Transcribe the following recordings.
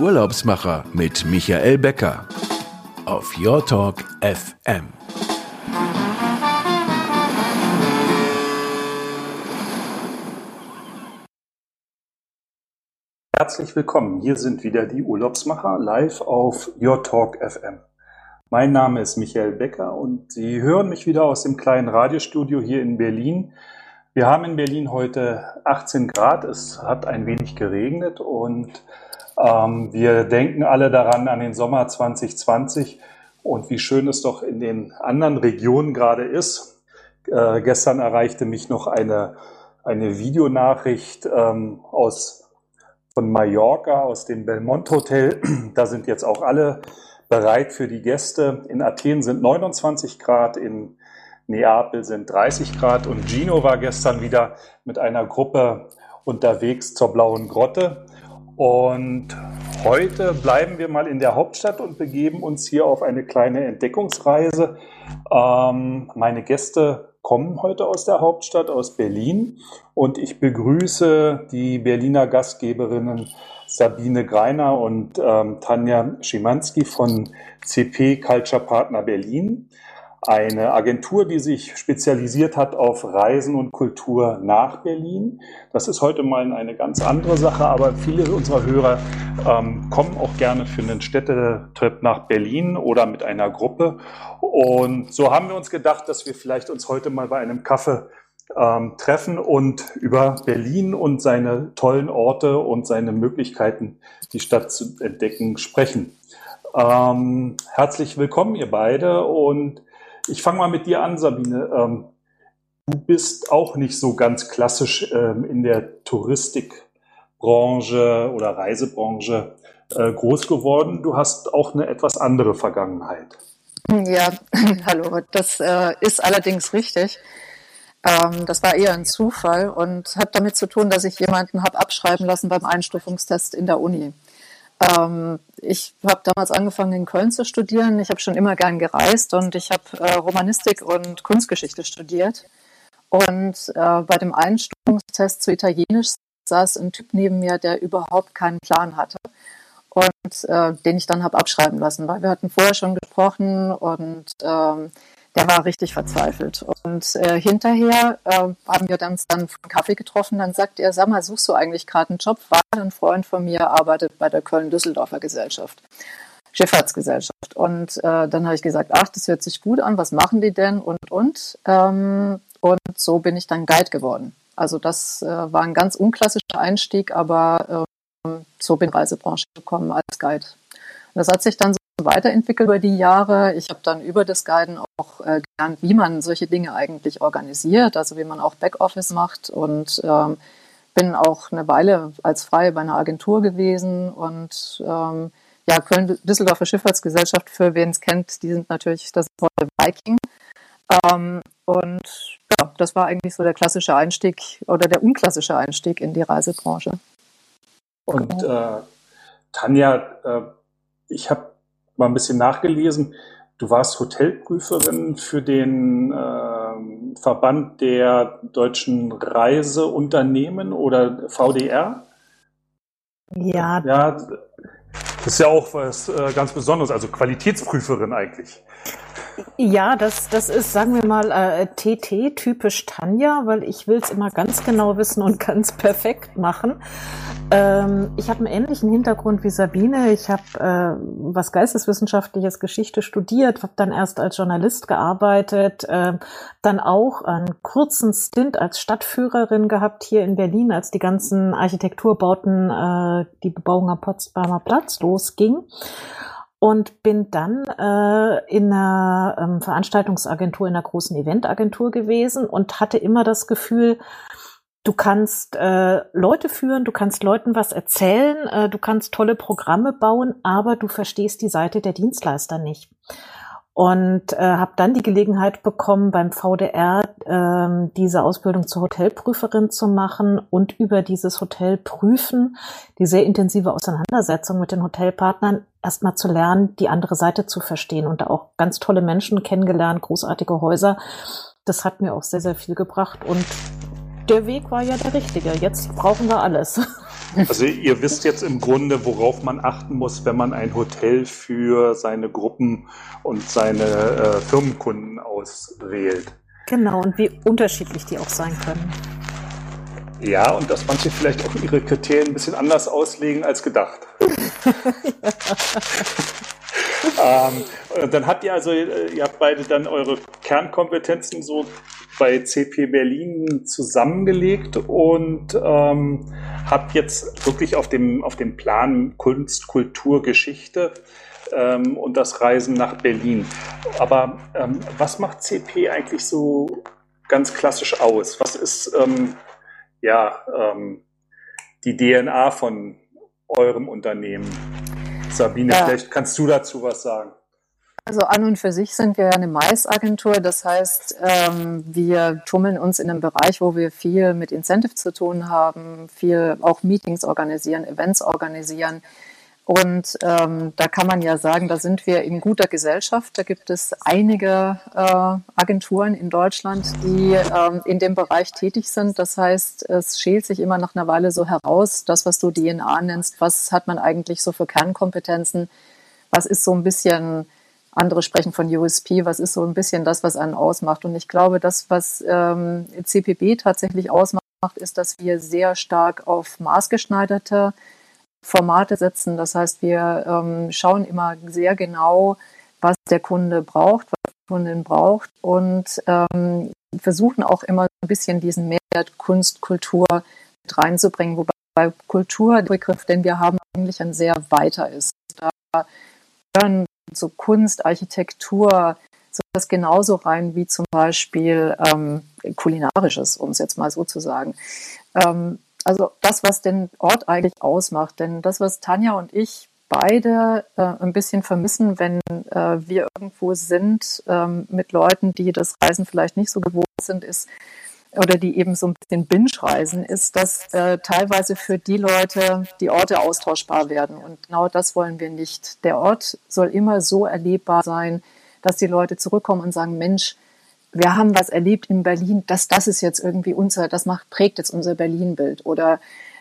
Urlaubsmacher mit Michael Becker auf Your Talk FM. Herzlich willkommen. Hier sind wieder die Urlaubsmacher live auf Your Talk FM. Mein Name ist Michael Becker und Sie hören mich wieder aus dem kleinen Radiostudio hier in Berlin. Wir haben in Berlin heute 18 Grad. Es hat ein wenig geregnet und ähm, wir denken alle daran an den Sommer 2020 und wie schön es doch in den anderen Regionen gerade ist. Äh, gestern erreichte mich noch eine, eine Videonachricht ähm, aus, von Mallorca, aus dem Belmont Hotel. Da sind jetzt auch alle bereit für die Gäste. In Athen sind 29 Grad, in Neapel sind 30 Grad und Gino war gestern wieder mit einer Gruppe unterwegs zur Blauen Grotte. Und heute bleiben wir mal in der Hauptstadt und begeben uns hier auf eine kleine Entdeckungsreise. Ähm, meine Gäste kommen heute aus der Hauptstadt, aus Berlin. Und ich begrüße die Berliner Gastgeberinnen Sabine Greiner und ähm, Tanja Schimanski von CP Culture Partner Berlin. Eine Agentur, die sich spezialisiert hat auf Reisen und Kultur nach Berlin. Das ist heute mal eine ganz andere Sache, aber viele unserer Hörer ähm, kommen auch gerne für einen Städtetrip nach Berlin oder mit einer Gruppe. Und so haben wir uns gedacht, dass wir vielleicht uns heute mal bei einem Kaffee ähm, treffen und über Berlin und seine tollen Orte und seine Möglichkeiten, die Stadt zu entdecken, sprechen. Ähm, herzlich willkommen, ihr beide. Und ich fange mal mit dir an, Sabine. Ähm, du bist auch nicht so ganz klassisch ähm, in der Touristikbranche oder Reisebranche äh, groß geworden. Du hast auch eine etwas andere Vergangenheit. Ja, hallo, das äh, ist allerdings richtig. Ähm, das war eher ein Zufall und hat damit zu tun, dass ich jemanden habe abschreiben lassen beim Einstufungstest in der Uni. Ähm, ich habe damals angefangen in Köln zu studieren. Ich habe schon immer gern gereist und ich habe äh, Romanistik und Kunstgeschichte studiert. Und äh, bei dem Einstufungstest zu Italienisch saß ein Typ neben mir, der überhaupt keinen Plan hatte und äh, den ich dann habe abschreiben lassen, weil wir hatten vorher schon gesprochen und ähm, der war richtig verzweifelt. Und äh, hinterher äh, haben wir uns dann einen Kaffee getroffen. Dann sagt er, sag mal, suchst du eigentlich gerade einen Job? War ein Freund von mir, arbeitet bei der Köln-Düsseldorfer Gesellschaft. Schifffahrtsgesellschaft. Und äh, dann habe ich gesagt, ach, das hört sich gut an, was machen die denn? Und, und. Ähm, und so bin ich dann Guide geworden. Also das äh, war ein ganz unklassischer Einstieg, aber äh, so bin ich in die Reisebranche gekommen als Guide. Und das hat sich dann so weiterentwickelt über die Jahre. Ich habe dann über das Guiden auch äh, gelernt, wie man solche Dinge eigentlich organisiert, also wie man auch Backoffice macht und ähm, bin auch eine Weile als Freie bei einer Agentur gewesen und ähm, ja, Köln-Düsseldorfer Schifffahrtsgesellschaft, für wen es kennt, die sind natürlich das tolle Viking. Ähm, und ja, das war eigentlich so der klassische Einstieg oder der unklassische Einstieg in die Reisebranche. Und äh, Tanja, äh, ich habe mal ein bisschen nachgelesen. Du warst Hotelprüferin für den äh, Verband der deutschen Reiseunternehmen oder VDR. Ja. Ja, das ist ja auch was äh, ganz Besonderes, also Qualitätsprüferin eigentlich. Ja, das, das ist, sagen wir mal, äh, TT, typisch Tanja, weil ich will es immer ganz genau wissen und ganz perfekt machen. Ähm, ich habe einen ähnlichen Hintergrund wie Sabine. Ich habe äh, was Geisteswissenschaftliches, Geschichte studiert, habe dann erst als Journalist gearbeitet, äh, dann auch einen kurzen Stint als Stadtführerin gehabt hier in Berlin, als die ganzen Architekturbauten, äh, die Bebauung am Potsdamer Platz losging und bin dann äh, in einer ähm, Veranstaltungsagentur, in einer großen Eventagentur gewesen und hatte immer das Gefühl, du kannst äh, Leute führen, du kannst Leuten was erzählen, äh, du kannst tolle Programme bauen, aber du verstehst die Seite der Dienstleister nicht und äh, habe dann die Gelegenheit bekommen, beim VDR äh, diese Ausbildung zur Hotelprüferin zu machen und über dieses Hotelprüfen, die sehr intensive Auseinandersetzung mit den Hotelpartnern, erstmal zu lernen, die andere Seite zu verstehen und da auch ganz tolle Menschen kennengelernt, großartige Häuser. Das hat mir auch sehr, sehr viel gebracht und der Weg war ja der richtige. Jetzt brauchen wir alles. Also ihr wisst jetzt im Grunde, worauf man achten muss, wenn man ein Hotel für seine Gruppen und seine äh, Firmenkunden auswählt. Genau, und wie unterschiedlich die auch sein können. Ja, und dass manche vielleicht auch ihre Kriterien ein bisschen anders auslegen als gedacht. ähm, dann habt ihr also, äh, ihr habt beide dann eure Kernkompetenzen so bei CP Berlin zusammengelegt und ähm, habt jetzt wirklich auf dem, auf dem Plan Kunst, Kultur, Geschichte ähm, und das Reisen nach Berlin. Aber ähm, was macht CP eigentlich so ganz klassisch aus? Was ist ähm, ja ähm, die DNA von eurem Unternehmen? Sabine, ja. vielleicht kannst du dazu was sagen. Also an und für sich sind wir ja eine Maisagentur. Das heißt, ähm, wir tummeln uns in einem Bereich, wo wir viel mit Incentive zu tun haben, viel auch Meetings organisieren, Events organisieren. Und ähm, da kann man ja sagen, da sind wir in guter Gesellschaft. Da gibt es einige äh, Agenturen in Deutschland, die ähm, in dem Bereich tätig sind. Das heißt, es schält sich immer nach einer Weile so heraus, das, was du DNA nennst, was hat man eigentlich so für Kernkompetenzen, was ist so ein bisschen andere sprechen von USP, was ist so ein bisschen das, was einen ausmacht. Und ich glaube, das, was ähm, CPB tatsächlich ausmacht, ist, dass wir sehr stark auf maßgeschneiderte Formate setzen. Das heißt, wir ähm, schauen immer sehr genau, was der Kunde braucht, was die Kundin braucht und ähm, versuchen auch immer ein bisschen diesen Mehrwert Kunst, Kultur mit reinzubringen, wobei Kultur der Begriff, den wir haben, eigentlich ein sehr weiter ist. Da gehören so Kunst, Architektur, so das genauso rein wie zum Beispiel ähm, kulinarisches, um es jetzt mal so zu sagen. Ähm, also das, was den Ort eigentlich ausmacht, denn das, was Tanja und ich beide äh, ein bisschen vermissen, wenn äh, wir irgendwo sind ähm, mit Leuten, die das Reisen vielleicht nicht so gewohnt sind, ist, oder die eben so ein bisschen Binge-Reisen, ist, dass äh, teilweise für die Leute die Orte austauschbar werden. Und genau das wollen wir nicht. Der Ort soll immer so erlebbar sein, dass die Leute zurückkommen und sagen, Mensch, wir haben was erlebt in Berlin, dass das ist jetzt irgendwie unser, das macht, prägt jetzt unser Berlin-Bild. Oder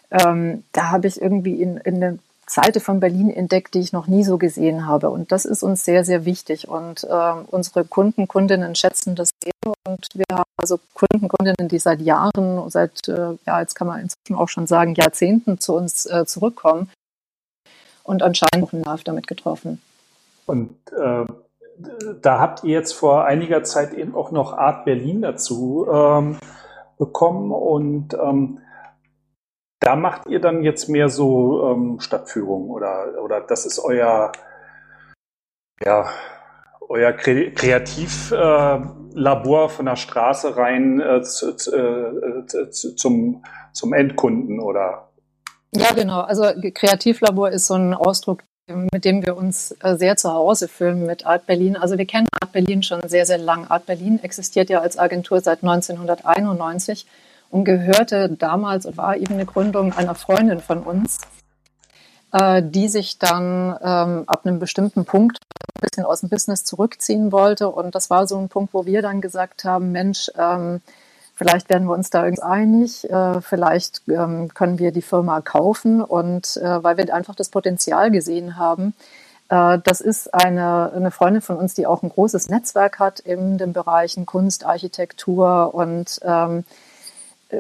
ähm, da habe ich irgendwie in, in Seite von Berlin entdeckt, die ich noch nie so gesehen habe. Und das ist uns sehr, sehr wichtig. Und äh, unsere Kunden, Kundinnen schätzen das sehr. Und wir haben also Kunden, Kundinnen, die seit Jahren, seit, äh, ja, jetzt kann man inzwischen auch schon sagen, Jahrzehnten zu uns äh, zurückkommen. Und anscheinend auch Nerv damit getroffen. Und äh, da habt ihr jetzt vor einiger Zeit eben auch noch Art Berlin dazu ähm, bekommen und ähm, da macht ihr dann jetzt mehr so ähm, Stadtführung oder, oder das ist euer, ja, euer Kre Kreativlabor äh, von der Straße rein äh, zu, äh, zu, zum, zum Endkunden oder? Ja, genau. Also Kreativlabor ist so ein Ausdruck, mit dem wir uns äh, sehr zu Hause fühlen mit Art Berlin. Also wir kennen Art Berlin schon sehr, sehr lang. Art Berlin existiert ja als Agentur seit 1991 und gehörte damals und war eben eine Gründung einer Freundin von uns, äh, die sich dann ähm, ab einem bestimmten Punkt ein bisschen aus dem Business zurückziehen wollte. Und das war so ein Punkt, wo wir dann gesagt haben, Mensch, ähm, Vielleicht werden wir uns da irgendwie einig. Äh, vielleicht ähm, können wir die Firma kaufen und äh, weil wir einfach das Potenzial gesehen haben. Äh, das ist eine, eine Freundin von uns, die auch ein großes Netzwerk hat in den Bereichen Kunst, Architektur und ähm,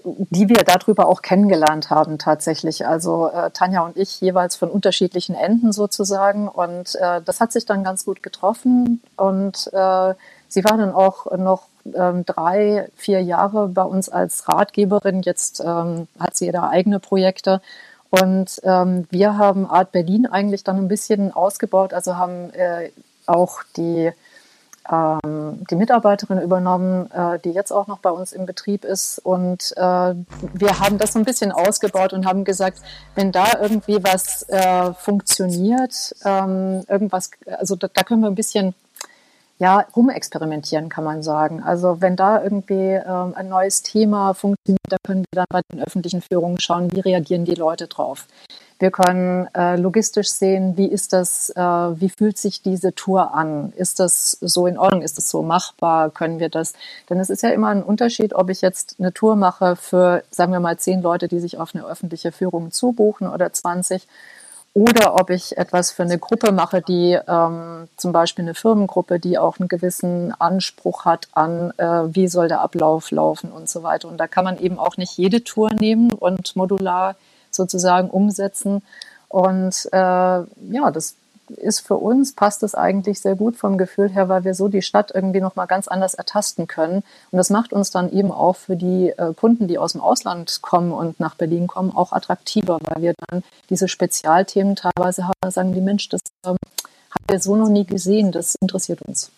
die wir darüber auch kennengelernt haben tatsächlich. Also äh, Tanja und ich jeweils von unterschiedlichen Enden sozusagen. Und äh, das hat sich dann ganz gut getroffen. Und äh, sie war dann auch noch ähm, drei, vier Jahre bei uns als Ratgeberin. Jetzt ähm, hat sie ihre eigene Projekte. Und ähm, wir haben Art Berlin eigentlich dann ein bisschen ausgebaut, also haben äh, auch die, ähm, die Mitarbeiterin übernommen, äh, die jetzt auch noch bei uns im Betrieb ist. Und äh, wir haben das so ein bisschen ausgebaut und haben gesagt, wenn da irgendwie was äh, funktioniert, ähm, irgendwas, also da, da können wir ein bisschen ja, rumexperimentieren, kann man sagen. Also wenn da irgendwie ähm, ein neues Thema funktioniert, da können wir dann bei den öffentlichen Führungen schauen, wie reagieren die Leute drauf. Wir können äh, logistisch sehen, wie ist das, äh, wie fühlt sich diese Tour an? Ist das so in Ordnung? Ist das so machbar? Können wir das? Denn es ist ja immer ein Unterschied, ob ich jetzt eine Tour mache für, sagen wir mal, zehn Leute, die sich auf eine öffentliche Führung zubuchen oder 20 oder ob ich etwas für eine Gruppe mache, die ähm, zum Beispiel eine Firmengruppe, die auch einen gewissen Anspruch hat an, äh, wie soll der Ablauf laufen und so weiter. Und da kann man eben auch nicht jede Tour nehmen und modular sozusagen umsetzen. Und äh, ja, das ist für uns, passt es eigentlich sehr gut vom Gefühl her, weil wir so die Stadt irgendwie nochmal ganz anders ertasten können. Und das macht uns dann eben auch für die äh, Kunden, die aus dem Ausland kommen und nach Berlin kommen, auch attraktiver, weil wir dann diese Spezialthemen teilweise haben, sagen die Mensch, das ähm, haben wir so noch nie gesehen, das interessiert uns.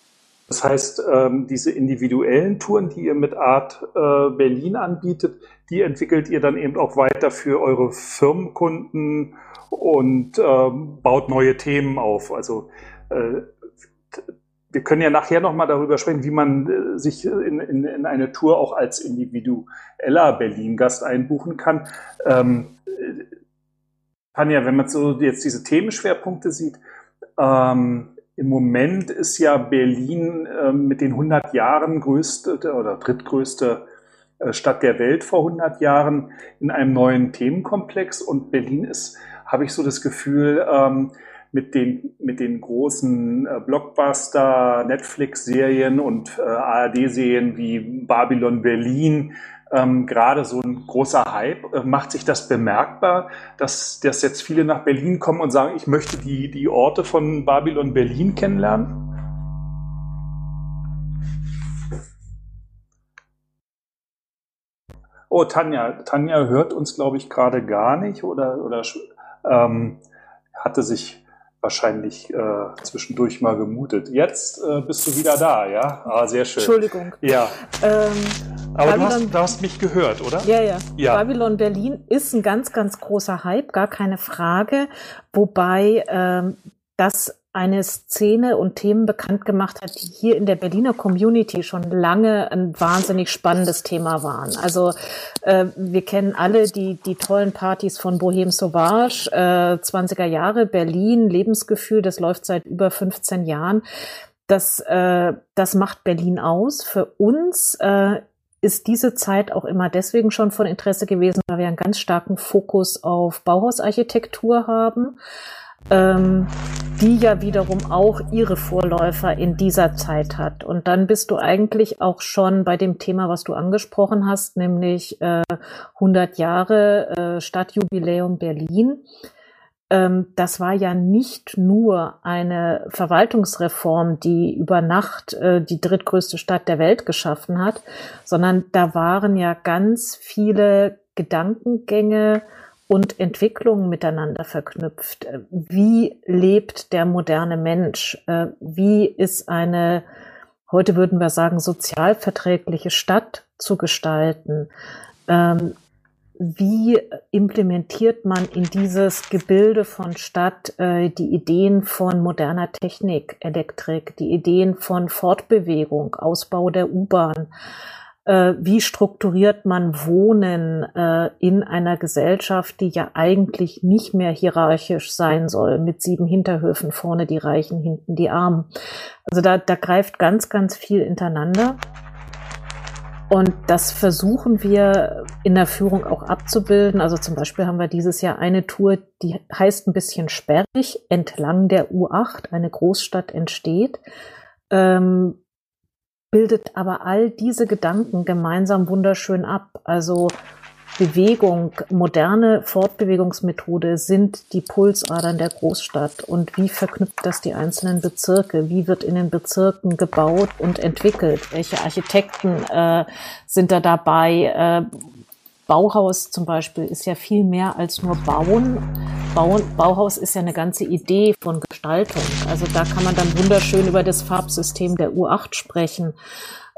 Das heißt, ähm, diese individuellen Touren, die ihr mit Art äh, Berlin anbietet, die entwickelt ihr dann eben auch weiter für eure Firmenkunden und ähm, baut neue Themen auf. Also äh, wir können ja nachher nochmal darüber sprechen, wie man äh, sich in, in, in, eine Tour auch als individueller Berlin-Gast einbuchen kann. Ähm, Tanja, wenn man so jetzt diese Themenschwerpunkte sieht, ähm, im Moment ist ja Berlin äh, mit den 100 Jahren größte oder drittgrößte äh, Stadt der Welt vor 100 Jahren in einem neuen Themenkomplex. Und Berlin ist, habe ich so das Gefühl, ähm, mit den, mit den großen äh, Blockbuster, Netflix-Serien und äh, ARD-Serien wie Babylon Berlin ähm, gerade so ein großer Hype. Äh, macht sich das bemerkbar, dass, dass jetzt viele nach Berlin kommen und sagen, ich möchte die, die Orte von Babylon Berlin kennenlernen? Oh, Tanja, Tanja hört uns, glaube ich, gerade gar nicht oder, oder ähm, hatte sich wahrscheinlich äh, zwischendurch mal gemutet. Jetzt äh, bist du wieder da, ja? Ah, sehr schön. Entschuldigung. Ja. Ähm, Aber du hast, du hast, mich gehört, oder? Ja, ja, ja. Babylon Berlin ist ein ganz, ganz großer Hype, gar keine Frage. Wobei ähm, das eine Szene und Themen bekannt gemacht hat, die hier in der Berliner Community schon lange ein wahnsinnig spannendes Thema waren. Also äh, wir kennen alle die, die tollen Partys von Bohem Sauvage, äh, 20er Jahre, Berlin, Lebensgefühl, das läuft seit über 15 Jahren. Das, äh, das macht Berlin aus. Für uns äh, ist diese Zeit auch immer deswegen schon von Interesse gewesen, weil wir einen ganz starken Fokus auf Bauhausarchitektur haben ähm, die ja wiederum auch ihre Vorläufer in dieser Zeit hat. Und dann bist du eigentlich auch schon bei dem Thema, was du angesprochen hast, nämlich äh, 100 Jahre äh, Stadtjubiläum Berlin. Ähm, das war ja nicht nur eine Verwaltungsreform, die über Nacht äh, die drittgrößte Stadt der Welt geschaffen hat, sondern da waren ja ganz viele Gedankengänge, und Entwicklungen miteinander verknüpft. Wie lebt der moderne Mensch? Äh, wie ist eine, heute würden wir sagen, sozialverträgliche Stadt zu gestalten? Wie implementiert man in dieses Gebilde von Stadt äh, die Ideen von moderner Technik, Elektrik, die Ideen von Fortbewegung, Ausbau der U-Bahn? äh, wie strukturiert man Wohnen äh, in einer Gesellschaft, die ja eigentlich nicht mehr hierarchisch sein soll, mit sieben Hinterhöfen, vorne die Reichen, hinten die Armen. Also da, da greift ganz, ganz viel hintereinander. Und das versuchen wir in der Führung auch abzubilden. Also zum Beispiel haben wir dieses Jahr eine Tour, die heißt ein bisschen sperrig, entlang der U8, eine Großstadt entsteht. Ähm, bildet aber all diese Gedanken gemeinsam wunderschön ab. Also Bewegung, moderne Fortbewegungsmethode sind die Pulsadern der Großstadt. Und wie verknüpft das die einzelnen Bezirke? Wie wird in den Bezirken gebaut und entwickelt? Welche Architekten äh, sind da dabei? Äh, Bauhaus zum Beispiel ist ja viel mehr als nur Bauen. Bauen. Bauhaus ist ja eine ganze Idee von Gestaltung. Also da kann man dann wunderschön über das Farbsystem der U8 sprechen.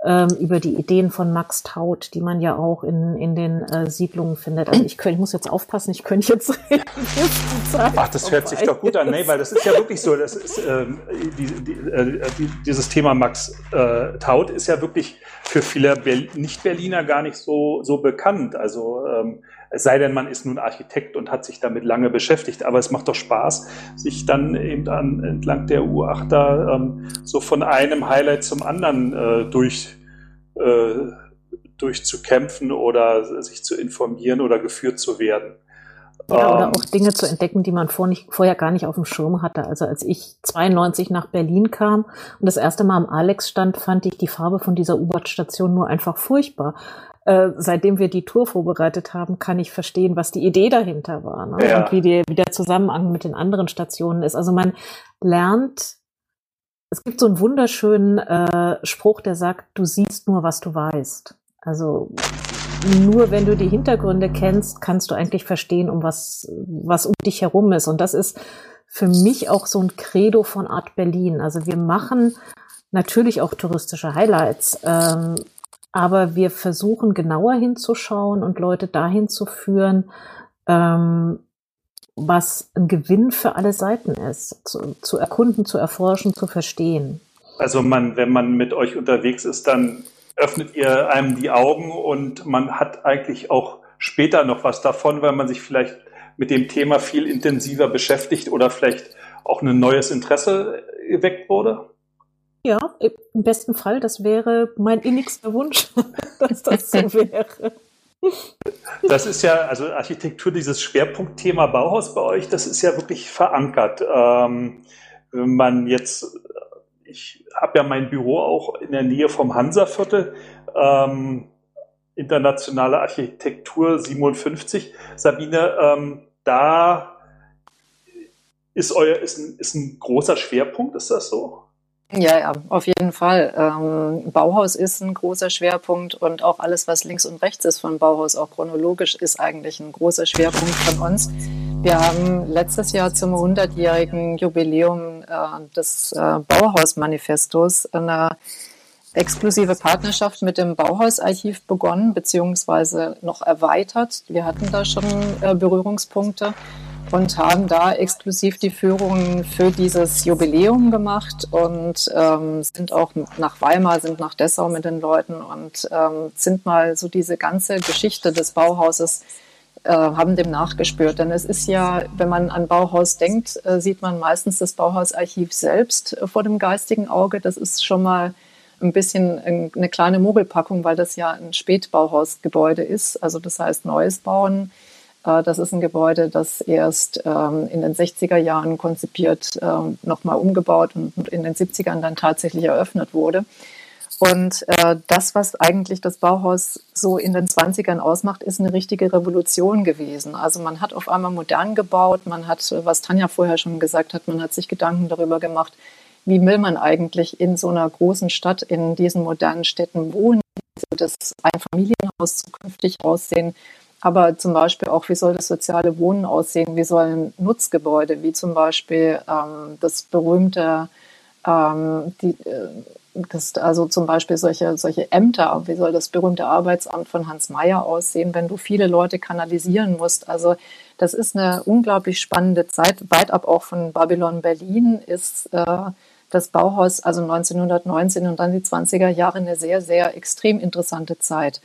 Ähm, über die Ideen von Max Taut, die man ja auch in, in den äh, Siedlungen findet. Also ich, könnte, ich muss jetzt aufpassen, ich könnte jetzt. Ach, das hört sich doch gut an, nee, weil das ist ja wirklich so, das ist, ähm, die, die, äh, die, dieses Thema Max äh, Taut ist ja wirklich für viele Nicht-Berliner gar nicht so, so bekannt. Also ähm, es sei denn, man ist nun Architekt und hat sich damit lange beschäftigt, aber es macht doch Spaß, sich dann eben an, entlang der U8 da ähm, so von einem Highlight zum anderen äh, durch äh, durchzukämpfen oder sich zu informieren oder geführt zu werden. Ja, oder ähm, auch Dinge zu entdecken, die man vor nicht, vorher gar nicht auf dem Schirm hatte. Also als ich 92 nach Berlin kam und das erste Mal am Alex stand, fand ich die Farbe von dieser U-Bahn-Station nur einfach furchtbar. Äh, seitdem wir die Tour vorbereitet haben, kann ich verstehen, was die Idee dahinter war ne? ja. und wie, die, wie der Zusammenhang mit den anderen Stationen ist. Also man lernt, es gibt so einen wunderschönen äh, Spruch, der sagt, du siehst nur, was du weißt. Also nur wenn du die Hintergründe kennst, kannst du eigentlich verstehen, um was, was um dich herum ist. Und das ist für mich auch so ein Credo von Art Berlin. Also wir machen natürlich auch touristische Highlights, ähm, aber wir versuchen genauer hinzuschauen und Leute dahin zu führen, ähm, was ein Gewinn für alle Seiten ist, zu, zu erkunden, zu erforschen, zu verstehen. Also man, wenn man mit euch unterwegs ist, dann öffnet ihr einem die Augen und man hat eigentlich auch später noch was davon, weil man sich vielleicht mit dem Thema viel intensiver beschäftigt oder vielleicht auch ein neues Interesse geweckt wurde? Ja, im besten Fall, das wäre mein innigster Wunsch, dass das so wäre. Das ist ja, also Architektur, dieses Schwerpunktthema Bauhaus bei euch, das ist ja wirklich verankert. Ähm, wenn man jetzt ich habe ja mein Büro auch in der Nähe vom Hansaviertel, ähm, internationale Architektur 57. Sabine, ähm, da ist euer ist ein, ist ein großer Schwerpunkt, ist das so? Ja, ja, auf jeden Fall. Ähm, Bauhaus ist ein großer Schwerpunkt und auch alles, was links und rechts ist von Bauhaus, auch chronologisch, ist eigentlich ein großer Schwerpunkt von uns. Wir haben letztes Jahr zum 100-jährigen Jubiläum äh, des äh, Bauhausmanifestos eine exklusive Partnerschaft mit dem Bauhausarchiv begonnen, beziehungsweise noch erweitert. Wir hatten da schon äh, Berührungspunkte und haben da exklusiv die Führungen für dieses Jubiläum gemacht und ähm, sind auch nach Weimar, sind nach Dessau mit den Leuten und ähm, sind mal so diese ganze Geschichte des Bauhauses äh, haben dem nachgespürt. Denn es ist ja, wenn man an Bauhaus denkt, äh, sieht man meistens das Bauhausarchiv selbst äh, vor dem geistigen Auge. Das ist schon mal ein bisschen eine kleine Mogelpackung, weil das ja ein Spätbauhausgebäude ist. Also das heißt neues Bauen. Das ist ein Gebäude, das erst ähm, in den 60er Jahren konzipiert, ähm, nochmal umgebaut und in den 70ern dann tatsächlich eröffnet wurde. Und äh, das, was eigentlich das Bauhaus so in den 20ern ausmacht, ist eine richtige Revolution gewesen. Also man hat auf einmal modern gebaut, man hat, was Tanja vorher schon gesagt hat, man hat sich Gedanken darüber gemacht, wie will man eigentlich in so einer großen Stadt, in diesen modernen Städten wohnen, wie soll das Einfamilienhaus zukünftig aussehen, aber zum Beispiel auch, wie soll das soziale Wohnen aussehen, wie sollen Nutzgebäude, wie zum Beispiel ähm, das berühmte ähm, die, äh, das, also zum Beispiel solche, solche Ämter, wie soll das berühmte Arbeitsamt von Hans Mayer aussehen, wenn du viele Leute kanalisieren musst. Also das ist eine unglaublich spannende Zeit. Weit ab auch von Babylon Berlin ist äh, das Bauhaus, also 1919 und dann die 20er Jahre, eine sehr, sehr extrem interessante Zeit.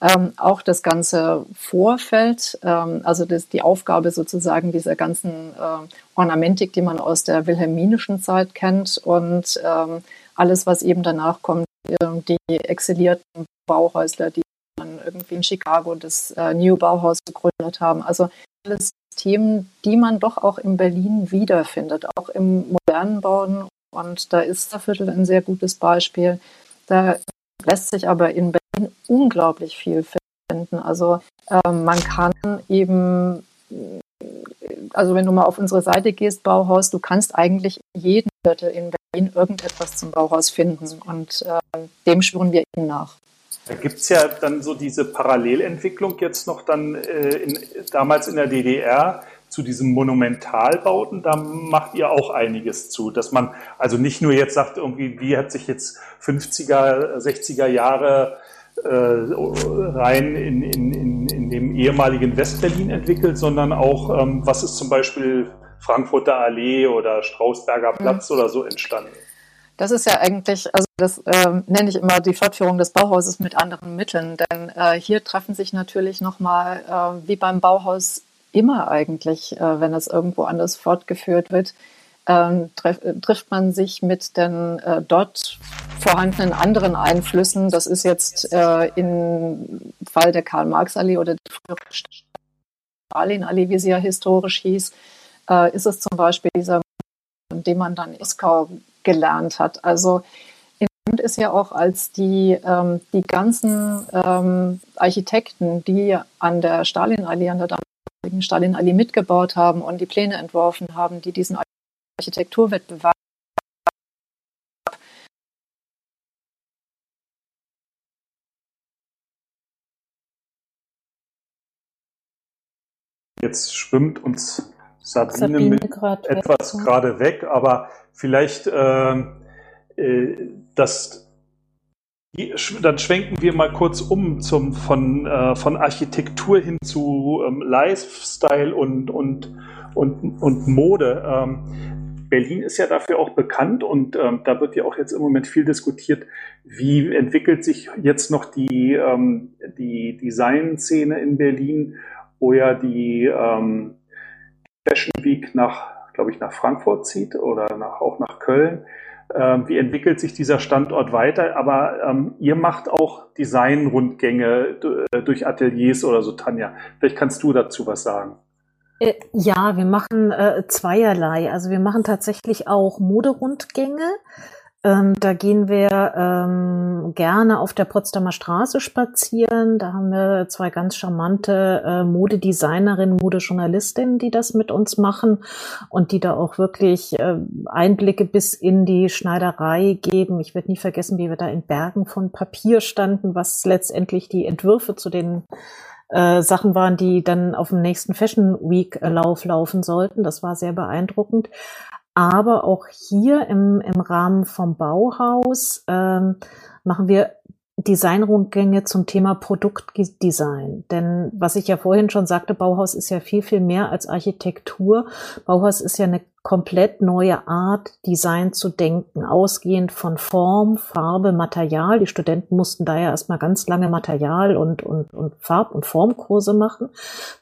Ähm, auch das ganze Vorfeld, ähm, also das, die Aufgabe sozusagen dieser ganzen äh, Ornamentik, die man aus der wilhelminischen Zeit kennt und ähm, alles, was eben danach kommt, ähm, die exzellierten Bauhäusler, die dann irgendwie in Chicago das äh, New Bauhaus gegründet haben. Also alles Themen, die man doch auch in Berlin wiederfindet, auch im modernen Bauen. Und da ist der Viertel ein sehr gutes Beispiel. Da lässt sich aber in Berlin unglaublich viel finden. Also äh, man kann eben also wenn du mal auf unsere Seite gehst, Bauhaus, du kannst eigentlich in jedem Viertel in Berlin irgendetwas zum Bauhaus finden und äh, dem spüren wir eben nach. Da gibt es ja dann so diese Parallelentwicklung jetzt noch dann äh, in, damals in der DDR zu diesen Monumentalbauten, da macht ihr auch einiges zu, dass man also nicht nur jetzt sagt, irgendwie, wie hat sich jetzt 50er, 60er Jahre rein in, in, in, in dem ehemaligen Westberlin entwickelt, sondern auch, ähm, was ist zum Beispiel Frankfurter Allee oder Strausberger Platz mhm. oder so entstanden? Das ist ja eigentlich, also das äh, nenne ich immer die Fortführung des Bauhauses mit anderen Mitteln, denn äh, hier treffen sich natürlich nochmal, äh, wie beim Bauhaus immer eigentlich, äh, wenn es irgendwo anders fortgeführt wird, ähm, treff, trifft man sich mit den äh, dort vorhandenen anderen Einflüssen. Das ist jetzt äh, im Fall der Karl-Marx-Allee oder der Stalin-Allee, wie sie ja historisch hieß, äh, ist es zum Beispiel dieser, den man dann in Moskau gelernt hat. Also interessant ist ja auch, als die, ähm, die ganzen ähm, Architekten, die an der Stalin-Allee, an der damaligen Stalin-Allee mitgebaut haben und die Pläne entworfen haben, die diesen Architekturwettbewerb Jetzt schwimmt uns Sabine, Sabine mit grad etwas weg. gerade weg, aber vielleicht äh, äh, das dann schwenken wir mal kurz um zum, von, äh, von Architektur hin zu ähm, Lifestyle und, und, und, und Mode. Ähm, Berlin ist ja dafür auch bekannt und ähm, da wird ja auch jetzt im Moment viel diskutiert, wie entwickelt sich jetzt noch die, ähm, die Designszene in Berlin, wo ja die, ähm, Fashion Week nach, glaube ich, nach Frankfurt zieht oder nach, auch nach Köln. Ähm, wie entwickelt sich dieser Standort weiter? Aber ähm, ihr macht auch Designrundgänge äh, durch Ateliers oder so, Tanja. Vielleicht kannst du dazu was sagen. Äh, ja, wir machen äh, zweierlei. Also wir machen tatsächlich auch Moderundgänge. Ähm, da gehen wir ähm, gerne auf der Potsdamer Straße spazieren. Da haben wir zwei ganz charmante äh, Modedesignerinnen, Modejournalistinnen, die das mit uns machen und die da auch wirklich äh, Einblicke bis in die Schneiderei geben. Ich werde nie vergessen, wie wir da in Bergen von Papier standen, was letztendlich die Entwürfe zu den äh, Sachen waren, die dann auf dem nächsten Fashion Week Lauf laufen sollten. Das war sehr beeindruckend. Aber auch hier im, im Rahmen vom Bauhaus ähm, machen wir Designrundgänge zum Thema Produktdesign. Denn was ich ja vorhin schon sagte, Bauhaus ist ja viel, viel mehr als Architektur. Bauhaus ist ja eine komplett neue Art, Design zu denken, ausgehend von Form, Farbe, Material. Die Studenten mussten da ja erstmal ganz lange Material und, und, und Farb- und Formkurse machen,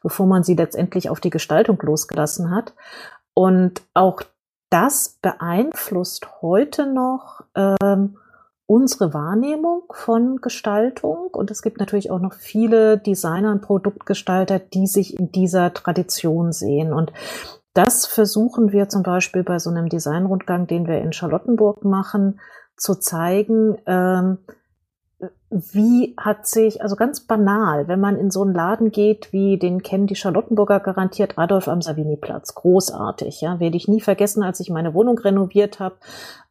bevor man sie letztendlich auf die Gestaltung losgelassen hat. Und auch das beeinflusst heute noch ähm, unsere Wahrnehmung von Gestaltung. Und es gibt natürlich auch noch viele Designer und Produktgestalter, die sich in dieser Tradition sehen. Und das versuchen wir zum Beispiel bei so einem Designrundgang, den wir in Charlottenburg machen, zu zeigen, ähm, wie hat sich, also ganz banal, wenn man in so einen Laden geht, wie den kennen die Charlottenburger garantiert, Adolf am Savini-Platz, großartig, ja, werde ich nie vergessen, als ich meine Wohnung renoviert habe,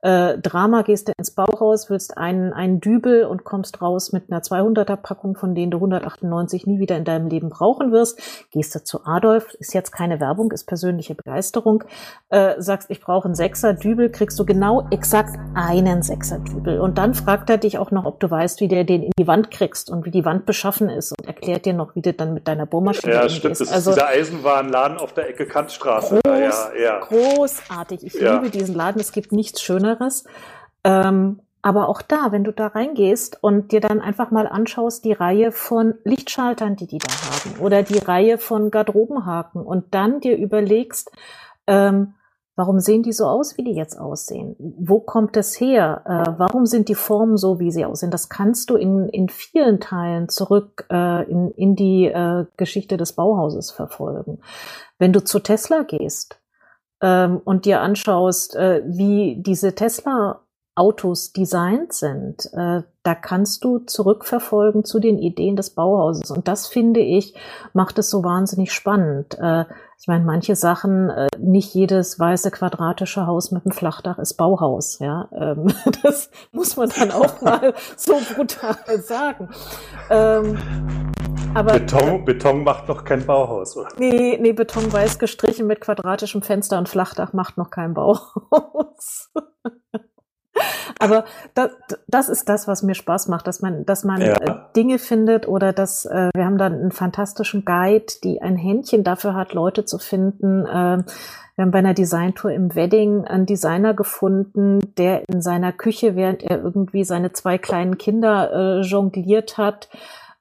äh, Drama gehst du ins Bauhaus, willst einen, einen Dübel und kommst raus mit einer 200er Packung, von denen du 198 nie wieder in deinem Leben brauchen wirst. Gehst du zu Adolf, ist jetzt keine Werbung, ist persönliche Begeisterung, äh, sagst, ich brauche einen Sechser Dübel, kriegst du genau exakt einen Sechser Dübel. Und dann fragt er dich auch noch, ob du weißt, wie der den in die Wand kriegst und wie die Wand beschaffen ist erklärt dir noch, wie du dann mit deiner Bohrmaschine Ja, stimmt, das also, ist dieser Eisenwarenladen auf der Ecke Kantstraße. Groß, ja, ja. Großartig. Ich ja. liebe diesen Laden. Es gibt nichts Schöneres. Ähm, aber auch da, wenn du da reingehst und dir dann einfach mal anschaust, die Reihe von Lichtschaltern, die die da haben, oder die Reihe von Garderobenhaken und dann dir überlegst, ähm, warum sehen die so aus, wie die jetzt aussehen? Wo kommt das her? Äh, warum sind die Formen so, wie sie aussehen? Das kannst du in, in vielen Teilen zurück äh, in, in die äh, Geschichte des Bauhauses verfolgen. Wenn du zu Tesla gehst, ähm, und dir anschaust, äh, wie diese Tesla Autos designt sind, äh, da kannst du zurückverfolgen zu den Ideen des Bauhauses. Und das finde ich, macht es so wahnsinnig spannend. Äh, ich meine, manche Sachen, äh, nicht jedes weiße quadratische Haus mit einem Flachdach ist Bauhaus. Ja, ähm, das muss man dann auch mal so brutal sagen. Ähm, Aber, Beton, Beton macht noch kein Bauhaus, oder? Nee, nee, Beton weiß gestrichen mit quadratischem Fenster und Flachdach macht noch kein Bauhaus. Aber das, das ist das, was mir Spaß macht, dass man, dass man ja. Äh, Dinge findet oder dass äh, wir haben dann einen fantastischen Guide, die ein Händchen dafür hat, Leute zu finden. Äh, wir haben bei einer Designtour im Wedding einen Designer gefunden, der in seiner Küche, während er irgendwie seine zwei kleinen Kinder äh, jongliert hat,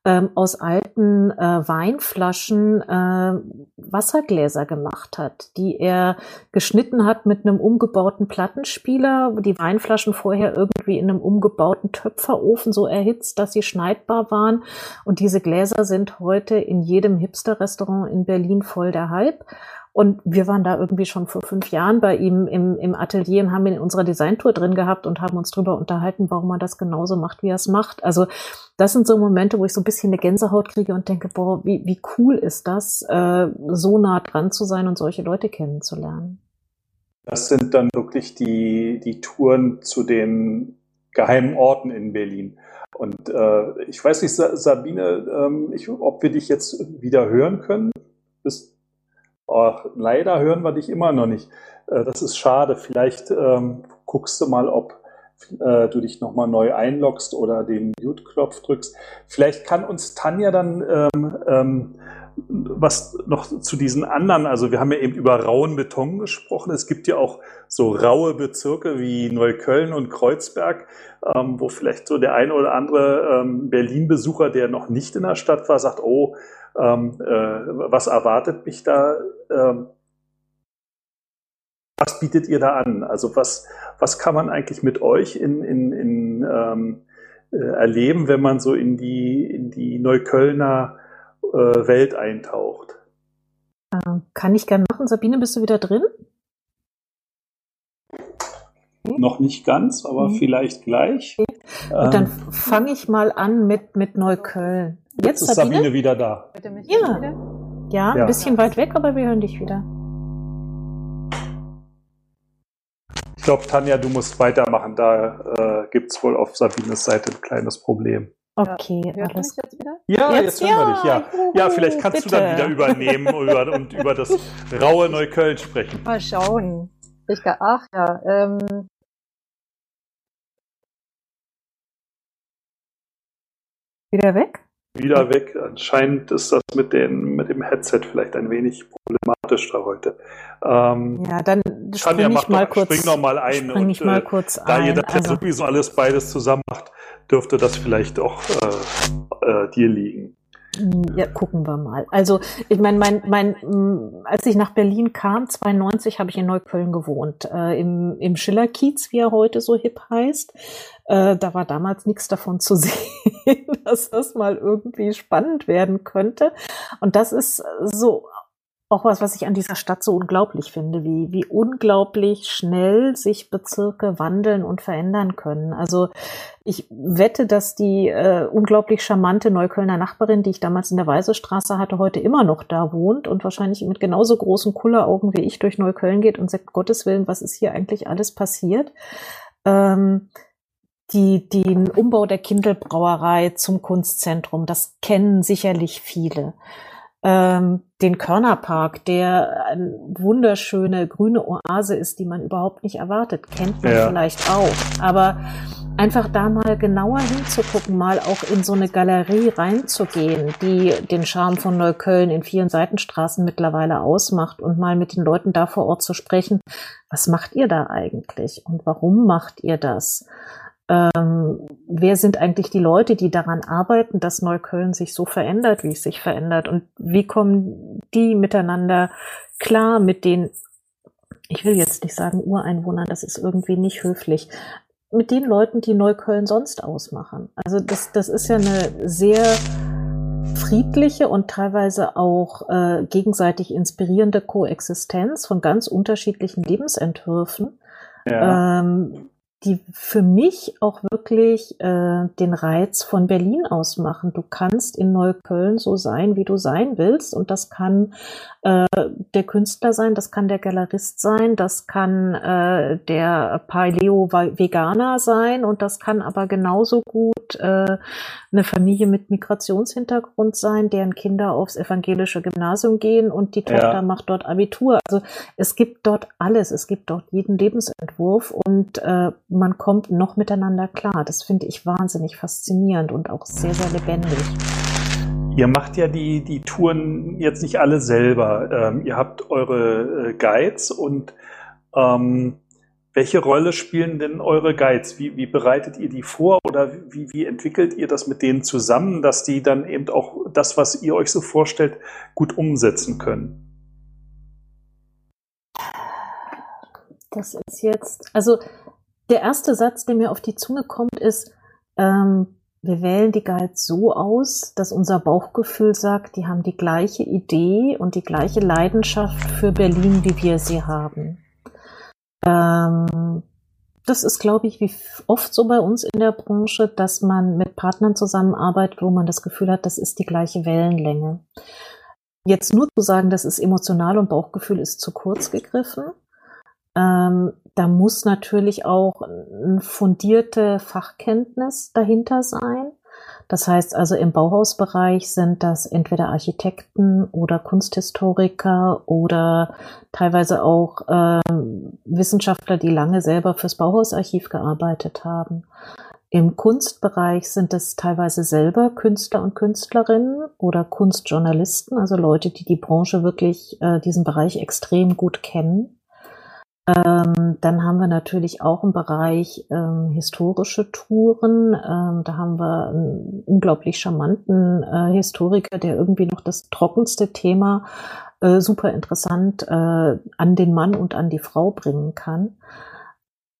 ähm, aus alten äh, Weinflaschen äh, Wassergläser gemacht hat, die er geschnitten hat mit einem umgebauten Plattenspieler, die Weinflaschen vorher irgendwie in einem umgebauten Töpferofen so erhitzt, dass sie schneidbar waren. Und diese Gläser sind heute in jedem Hipster-Restaurant in Berlin voll der Hype. Und wir waren da irgendwie schon vor fünf Jahren bei ihm im, im Atelier und haben ihn in unserer Designtour drin gehabt und haben uns drüber unterhalten, warum er das genauso macht, wie er es macht. Also das sind so Momente, wo ich so ein bisschen eine Gänsehaut kriege und denke, boah, wie, wie cool ist das, äh, so nah dran zu sein und solche Leute kennenzulernen. Das sind dann wirklich die, die Touren zu den geheimen Orten in Berlin. Und äh, ich weiß nicht, Sabine, ähm, ich, ob wir dich jetzt wieder hören können. Bist, Ach, leider hören wir dich immer noch nicht. Äh, das ist schade. Vielleicht ähm, guckst du mal, ob äh, du dich nochmal neu einloggst oder den Mute-Knopf drückst. Vielleicht kann uns Tanja dann ähm, ähm, was noch zu diesen anderen, also wir haben ja eben über rauen Beton gesprochen. Es gibt ja auch so raue Bezirke wie Neukölln und Kreuzberg, ähm, wo vielleicht so der eine oder andere ähm, Berlin-Besucher, der noch nicht in der Stadt war, sagt, oh, ähm, äh, was erwartet mich da? Ähm, was bietet ihr da an? Also was, was kann man eigentlich mit euch in, in, in, ähm, äh, erleben, wenn man so in die, in die Neuköllner Welt eintaucht? Ähm, kann ich gerne machen. Sabine, bist du wieder drin? Okay. Noch nicht ganz, aber mhm. vielleicht gleich. Okay. Und dann ähm, fange ich mal an mit, mit Neukölln. Jetzt, ist Sabine? Sabine wieder da. Ja. ja, ein ja. bisschen weit weg, aber wir hören dich wieder. Ich glaube, Tanja, du musst weitermachen. Da äh, gibt es wohl auf Sabines Seite ein kleines Problem. Okay, ja. alles. Jetzt wieder? Ja, jetzt, jetzt hören ja, wir dich, ja. Ja, vielleicht kannst bitte. du dann wieder übernehmen über, und über das raue Neukölln sprechen. Mal schauen. Ich, ach ja, ähm, Wieder weg? wieder weg. Anscheinend ist das mit, den, mit dem Headset vielleicht ein wenig problematisch da heute. Ähm, ja, dann spring ich mal kurz. Spring noch mal ein. Spring ich mal äh, kurz da ein. ihr das also, sowieso alles beides zusammen macht, dürfte das vielleicht auch äh, äh, dir liegen. Ja, gucken wir mal. Also, ich meine, mein, mein, als ich nach Berlin kam, 92, habe ich in Neukölln gewohnt, äh, im, im Schillerkiez, wie er heute so hip heißt. Äh, da war damals nichts davon zu sehen, dass das mal irgendwie spannend werden könnte. Und das ist so auch was, was ich an dieser Stadt so unglaublich finde, wie, wie unglaublich schnell sich Bezirke wandeln und verändern können. Also ich wette, dass die äh, unglaublich charmante Neuköllner Nachbarin, die ich damals in der Weisestraße hatte, heute immer noch da wohnt und wahrscheinlich mit genauso großen Kulleraugen wie ich durch Neukölln geht und sagt, Gottes Willen, was ist hier eigentlich alles passiert? Ähm, die, den Umbau der Kindelbrauerei zum Kunstzentrum, das kennen sicherlich viele ähm, den Körnerpark, der eine wunderschöne grüne Oase ist, die man überhaupt nicht erwartet, kennt man ja. vielleicht auch. Aber einfach da mal genauer hinzugucken, mal auch in so eine Galerie reinzugehen, die den Charme von Neukölln in vielen Seitenstraßen mittlerweile ausmacht und mal mit den Leuten da vor Ort zu sprechen. Was macht ihr da eigentlich und warum macht ihr das? Ähm, wer sind eigentlich die Leute, die daran arbeiten, dass Neukölln sich so verändert, wie es sich verändert und wie kommen die miteinander klar mit den, ich will jetzt nicht sagen Ureinwohnern, das ist irgendwie nicht höflich, mit den Leuten, die Neukölln sonst ausmachen. Also das, das ist ja eine sehr friedliche und teilweise auch äh, gegenseitig inspirierende Koexistenz von ganz unterschiedlichen Lebensentwürfen. Ja. Ähm, die für mich auch wirklich äh, den Reiz von Berlin ausmachen. Du kannst in Neukölln so sein, wie du sein willst. Und das kann äh, der Künstler sein, das kann der Galerist sein, das kann äh, der Paleo-Veganer sein und das kann aber genauso gut äh, eine Familie mit Migrationshintergrund sein, deren Kinder aufs evangelische Gymnasium gehen und die Tochter ja. macht dort Abitur. Also es gibt dort alles, es gibt dort jeden Lebensentwurf und äh, man kommt noch miteinander klar. Das finde ich wahnsinnig faszinierend und auch sehr, sehr lebendig. Ihr macht ja die, die Touren jetzt nicht alle selber. Ähm, ihr habt eure äh, Guides und ähm, welche Rolle spielen denn eure Guides? Wie, wie bereitet ihr die vor oder wie, wie entwickelt ihr das mit denen zusammen, dass die dann eben auch das, was ihr euch so vorstellt, gut umsetzen können? Das ist jetzt, also der erste Satz, der mir auf die Zunge kommt, ist, ähm, wir wählen die Guides so aus, dass unser Bauchgefühl sagt, die haben die gleiche Idee und die gleiche Leidenschaft für Berlin, wie wir sie haben. Ähm, das ist, glaube ich, wie oft so bei uns in der Branche, dass man mit Partnern zusammenarbeitet, wo man das Gefühl hat, das ist die gleiche Wellenlänge. Jetzt nur zu sagen, das ist emotional und Bauchgefühl ist zu kurz gegriffen. Ähm, da muss natürlich auch eine fundierte Fachkenntnis dahinter sein. Das heißt also im Bauhausbereich sind das entweder Architekten oder Kunsthistoriker oder teilweise auch äh, Wissenschaftler, die lange selber fürs Bauhausarchiv gearbeitet haben. Im Kunstbereich sind es teilweise selber Künstler und Künstlerinnen oder Kunstjournalisten, also Leute, die die Branche wirklich, äh, diesen Bereich extrem gut kennen. Ähm, dann haben wir natürlich auch im Bereich ähm, historische Touren. Ähm, da haben wir einen unglaublich charmanten äh, Historiker, der irgendwie noch das trockenste Thema äh, super interessant äh, an den Mann und an die Frau bringen kann.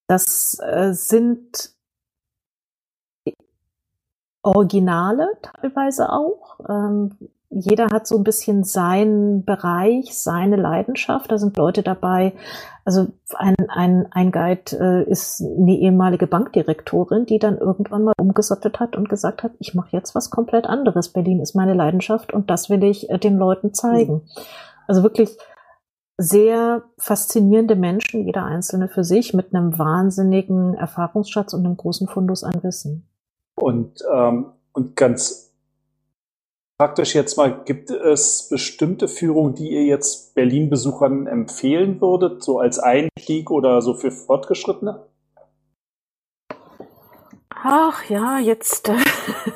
Das äh, sind Originale teilweise auch. Ähm, jeder hat so ein bisschen seinen Bereich, seine Leidenschaft. Da sind Leute dabei. Also ein, ein, ein Guide äh, ist eine ehemalige Bankdirektorin, die dann irgendwann mal umgesattet hat und gesagt hat, ich mache jetzt was komplett anderes. Berlin ist meine Leidenschaft und das will ich äh, den Leuten zeigen. Also wirklich sehr faszinierende Menschen, jeder einzelne für sich, mit einem wahnsinnigen Erfahrungsschatz und einem großen Fundus an Wissen. Und, ähm, und ganz praktisch jetzt mal, gibt es bestimmte Führungen, die ihr jetzt Berlin-Besuchern empfehlen würdet, so als Einstieg oder so für Fortgeschrittene? Ach ja, jetzt. Äh,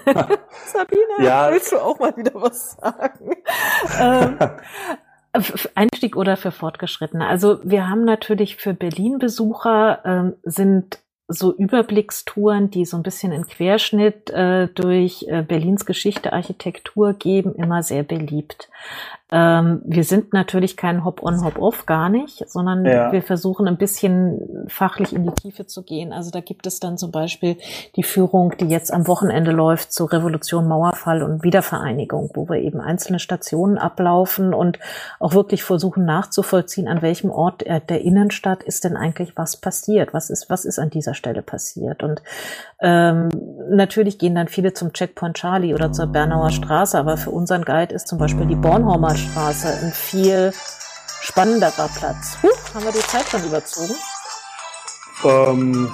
Sabine, ja. willst du auch mal wieder was sagen? ähm, Einstieg oder für Fortgeschrittene. Also wir haben natürlich für Berlin-Besucher ähm, sind so Überblickstouren, die so ein bisschen einen Querschnitt äh, durch äh, Berlins Geschichte, Architektur geben, immer sehr beliebt. Ähm, wir sind natürlich kein Hop-on, Hop-off, gar nicht, sondern ja. wir versuchen ein bisschen fachlich in die Tiefe zu gehen. Also da gibt es dann zum Beispiel die Führung, die jetzt am Wochenende läuft zur Revolution, Mauerfall und Wiedervereinigung, wo wir eben einzelne Stationen ablaufen und auch wirklich versuchen nachzuvollziehen, an welchem Ort der Innenstadt ist denn eigentlich was passiert, was ist, was ist an dieser Stelle passiert. Und ähm, natürlich gehen dann viele zum Checkpoint Charlie oder zur Bernauer Straße, aber für unseren Guide ist zum Beispiel die Bornholmer Straße ein viel spannenderer Platz. Huh, haben wir die Zeit schon überzogen? Ähm,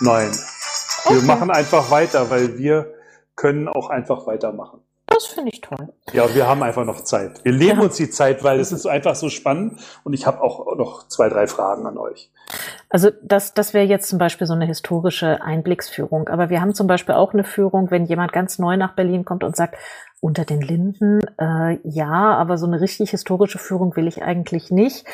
nein. Okay. Wir machen einfach weiter, weil wir können auch einfach weitermachen. Das finde ich toll. Ja, wir haben einfach noch Zeit. Wir leben ja. uns die Zeit, weil es ist einfach so spannend und ich habe auch noch zwei, drei Fragen an euch. Also das, das wäre jetzt zum Beispiel so eine historische Einblicksführung. Aber wir haben zum Beispiel auch eine Führung, wenn jemand ganz neu nach Berlin kommt und sagt, unter den Linden, äh, ja, aber so eine richtig historische Führung will ich eigentlich nicht.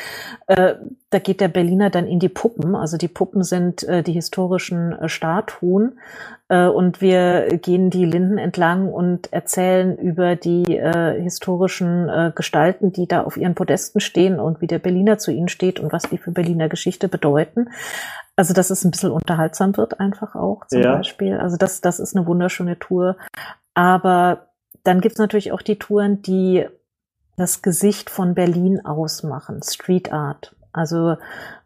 Äh, da geht der Berliner dann in die Puppen. Also die Puppen sind äh, die historischen äh, Statuen. Äh, und wir gehen die Linden entlang und erzählen über die äh, historischen äh, Gestalten, die da auf ihren Podesten stehen und wie der Berliner zu ihnen steht und was die für Berliner Geschichte bedeuten. Also, dass es ein bisschen unterhaltsam wird, einfach auch zum ja. Beispiel. Also, das, das ist eine wunderschöne Tour. Aber dann gibt's natürlich auch die Touren, die das Gesicht von Berlin ausmachen, Street Art. Also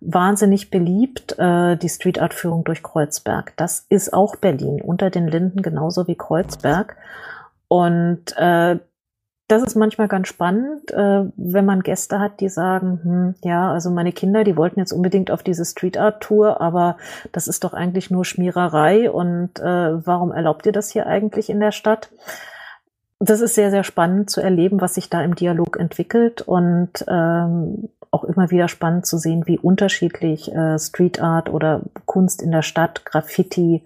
wahnsinnig beliebt äh, die Street Art Führung durch Kreuzberg. Das ist auch Berlin, unter den Linden genauso wie Kreuzberg. Und äh, das ist manchmal ganz spannend, äh, wenn man Gäste hat, die sagen, hm, ja, also meine Kinder, die wollten jetzt unbedingt auf diese Street Art Tour, aber das ist doch eigentlich nur Schmiererei und äh, warum erlaubt ihr das hier eigentlich in der Stadt? Das ist sehr, sehr spannend zu erleben, was sich da im Dialog entwickelt und ähm, auch immer wieder spannend zu sehen, wie unterschiedlich äh, Street Art oder Kunst in der Stadt, Graffiti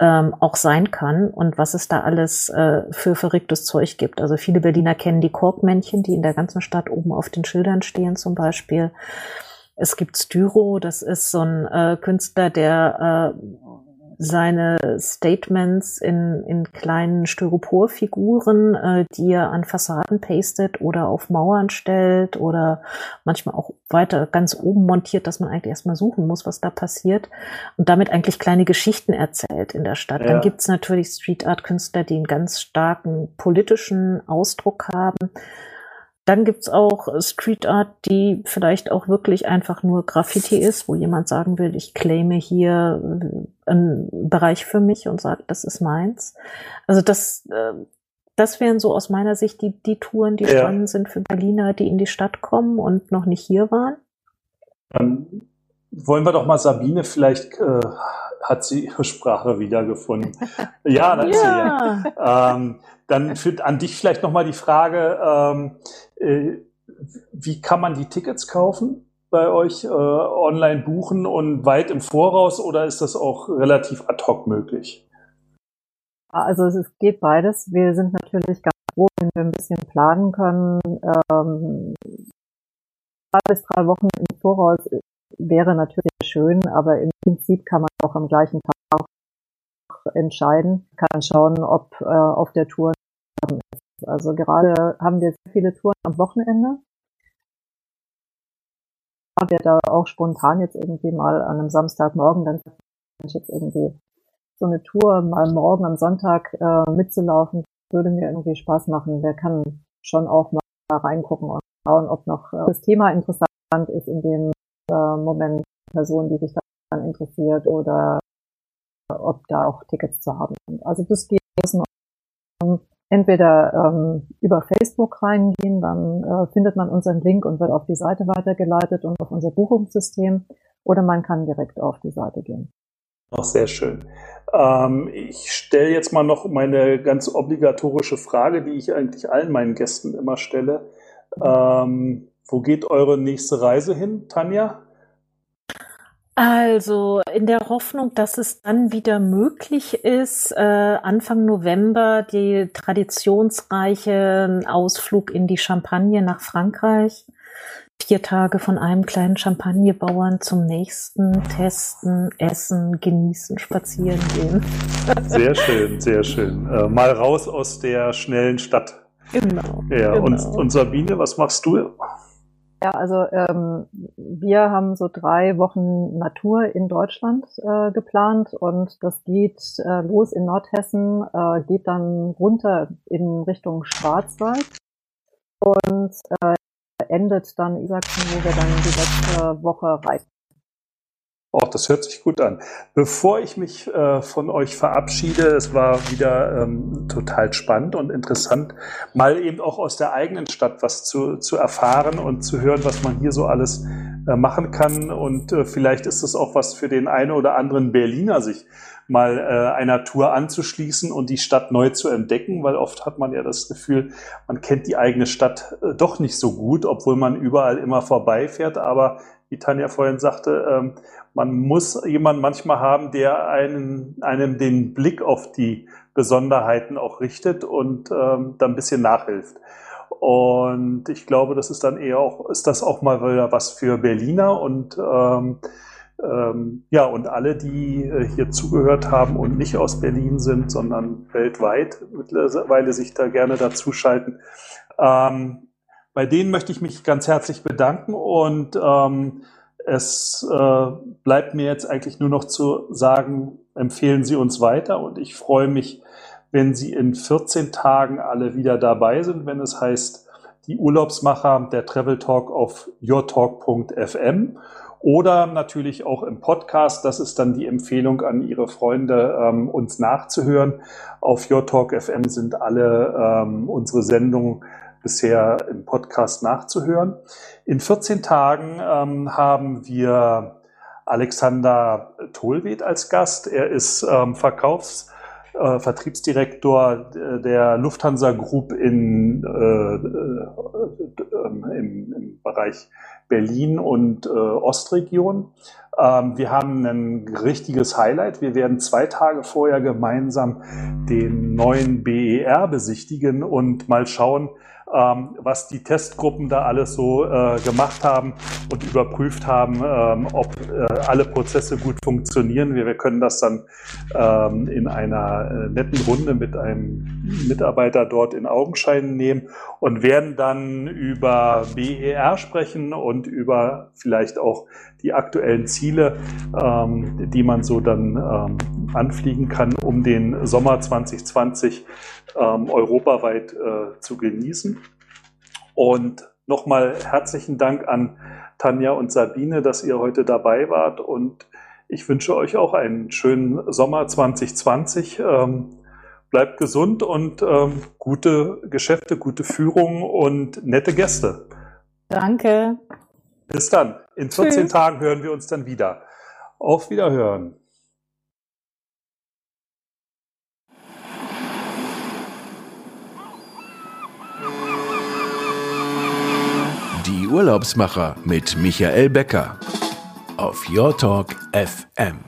ähm, auch sein kann und was es da alles äh, für verrücktes Zeug gibt. Also viele Berliner kennen die Korkmännchen, die in der ganzen Stadt oben auf den Schildern stehen zum Beispiel. Es gibt Styro, das ist so ein äh, Künstler, der äh, seine Statements in, in kleinen Styroporfiguren, äh, die er an Fassaden pastet oder auf Mauern stellt oder manchmal auch weiter ganz oben montiert, dass man eigentlich erstmal suchen muss, was da passiert und damit eigentlich kleine Geschichten erzählt in der Stadt. Ja. Dann gibt's natürlich Street Art Künstler, die einen ganz starken politischen Ausdruck haben. Dann gibt's auch Street Art, die vielleicht auch wirklich einfach nur Graffiti ist, wo jemand sagen will, ich claime hier äh, einen Bereich für mich und sagt, das ist meins. Also das, äh, das wären so aus meiner Sicht die, die Touren, die ja. spannend sind für Berliner, die in die Stadt kommen und noch nicht hier waren. Dann wollen wir doch mal Sabine, vielleicht äh, hat sie ihre Sprache wiedergefunden. ja, das ja. ja. Ähm, dann für, an dich vielleicht nochmal die Frage, ähm, äh, wie kann man die Tickets kaufen bei euch, äh, online buchen und weit im Voraus oder ist das auch relativ ad hoc möglich? Also es geht beides. Wir sind natürlich ganz froh, wenn wir ein bisschen planen können. Ähm, zwei bis drei Wochen im Voraus wäre natürlich schön, aber im Prinzip kann man auch am gleichen Tag entscheiden, kann schauen, ob äh, auf der Tour. Also gerade haben wir sehr viele Touren am Wochenende. Wir da auch spontan jetzt irgendwie mal an einem Samstagmorgen dann jetzt irgendwie so eine Tour mal morgen am Sonntag äh, mitzulaufen, würde mir irgendwie Spaß machen. Wer kann schon auch mal reingucken und schauen, ob noch äh, das Thema interessant ist in dem äh, Moment Person, die sich dann interessiert oder ob da auch Tickets zu haben sind. Also das geht entweder ähm, über Facebook reingehen, dann äh, findet man unseren Link und wird auf die Seite weitergeleitet und auf unser Buchungssystem, oder man kann direkt auf die Seite gehen. Auch sehr schön. Ähm, ich stelle jetzt mal noch meine ganz obligatorische Frage, die ich eigentlich allen meinen Gästen immer stelle. Ähm, wo geht eure nächste Reise hin, Tanja? Also in der Hoffnung, dass es dann wieder möglich ist, äh, Anfang November die traditionsreiche Ausflug in die Champagne nach Frankreich. Vier Tage von einem kleinen Champagnebauern zum nächsten, testen, essen, genießen, spazieren gehen. Sehr schön, sehr schön. Äh, mal raus aus der schnellen Stadt. Genau. Ja, genau. Und, und Sabine, was machst du? Ja, also ähm, wir haben so drei Wochen Natur in Deutschland äh, geplant und das geht äh, los in Nordhessen, äh, geht dann runter in Richtung Schwarzwald und äh, endet dann in Sachsen, wo wir dann die letzte Woche reisen. Oh, das hört sich gut an. Bevor ich mich äh, von euch verabschiede, es war wieder ähm, total spannend und interessant, mal eben auch aus der eigenen Stadt was zu, zu erfahren und zu hören, was man hier so alles äh, machen kann. Und äh, vielleicht ist es auch was für den einen oder anderen Berliner, sich mal äh, einer Tour anzuschließen und die Stadt neu zu entdecken, weil oft hat man ja das Gefühl, man kennt die eigene Stadt äh, doch nicht so gut, obwohl man überall immer vorbeifährt. Aber wie Tanja vorhin sagte, ähm, man muss jemanden manchmal haben, der einen, einem den Blick auf die Besonderheiten auch richtet und ähm, dann ein bisschen nachhilft. Und ich glaube, das ist dann eher auch, ist das auch mal wieder was für Berliner und ähm, ähm, ja, und alle, die äh, hier zugehört haben und nicht aus Berlin sind, sondern weltweit mittlerweile sich da gerne dazuschalten. Ähm, bei denen möchte ich mich ganz herzlich bedanken und ähm, es äh, bleibt mir jetzt eigentlich nur noch zu sagen, empfehlen Sie uns weiter und ich freue mich, wenn Sie in 14 Tagen alle wieder dabei sind, wenn es heißt die Urlaubsmacher, der Travel Talk auf yourtalk.fm oder natürlich auch im Podcast. Das ist dann die Empfehlung an Ihre Freunde, ähm, uns nachzuhören. Auf Your Talk FM sind alle ähm, unsere Sendungen bisher im Podcast nachzuhören. In 14 Tagen ähm, haben wir Alexander Tolwed als Gast. Er ist ähm, Verkaufs- äh, Vertriebsdirektor der Lufthansa Group in, äh, äh, im, im, Bereich Berlin und äh, Ostregion. Ähm, wir haben ein richtiges Highlight. Wir werden zwei Tage vorher gemeinsam den neuen BER besichtigen und mal schauen, ähm, was die Testgruppen da alles so äh, gemacht haben und überprüft haben, ähm, ob äh, alle Prozesse gut funktionieren. Wir, können das dann in einer äh, netten Runde mit einem Mitarbeiter dort in Augenschein nehmen und werden dann über BER sprechen und über vielleicht auch die aktuellen Ziele, ähm, die man so dann ähm, anfliegen kann, um den Sommer 2020 ähm, europaweit äh, zu genießen. Und nochmal herzlichen Dank an Tanja und Sabine, dass ihr heute dabei wart. Und ich wünsche euch auch einen schönen Sommer 2020. Ähm, bleibt gesund und ähm, gute Geschäfte, gute Führung und nette Gäste. Danke. Bis dann. In 14 Tschüss. Tagen hören wir uns dann wieder. Auf Wiederhören. Die Urlaubsmacher mit Michael Becker auf Your Talk FM.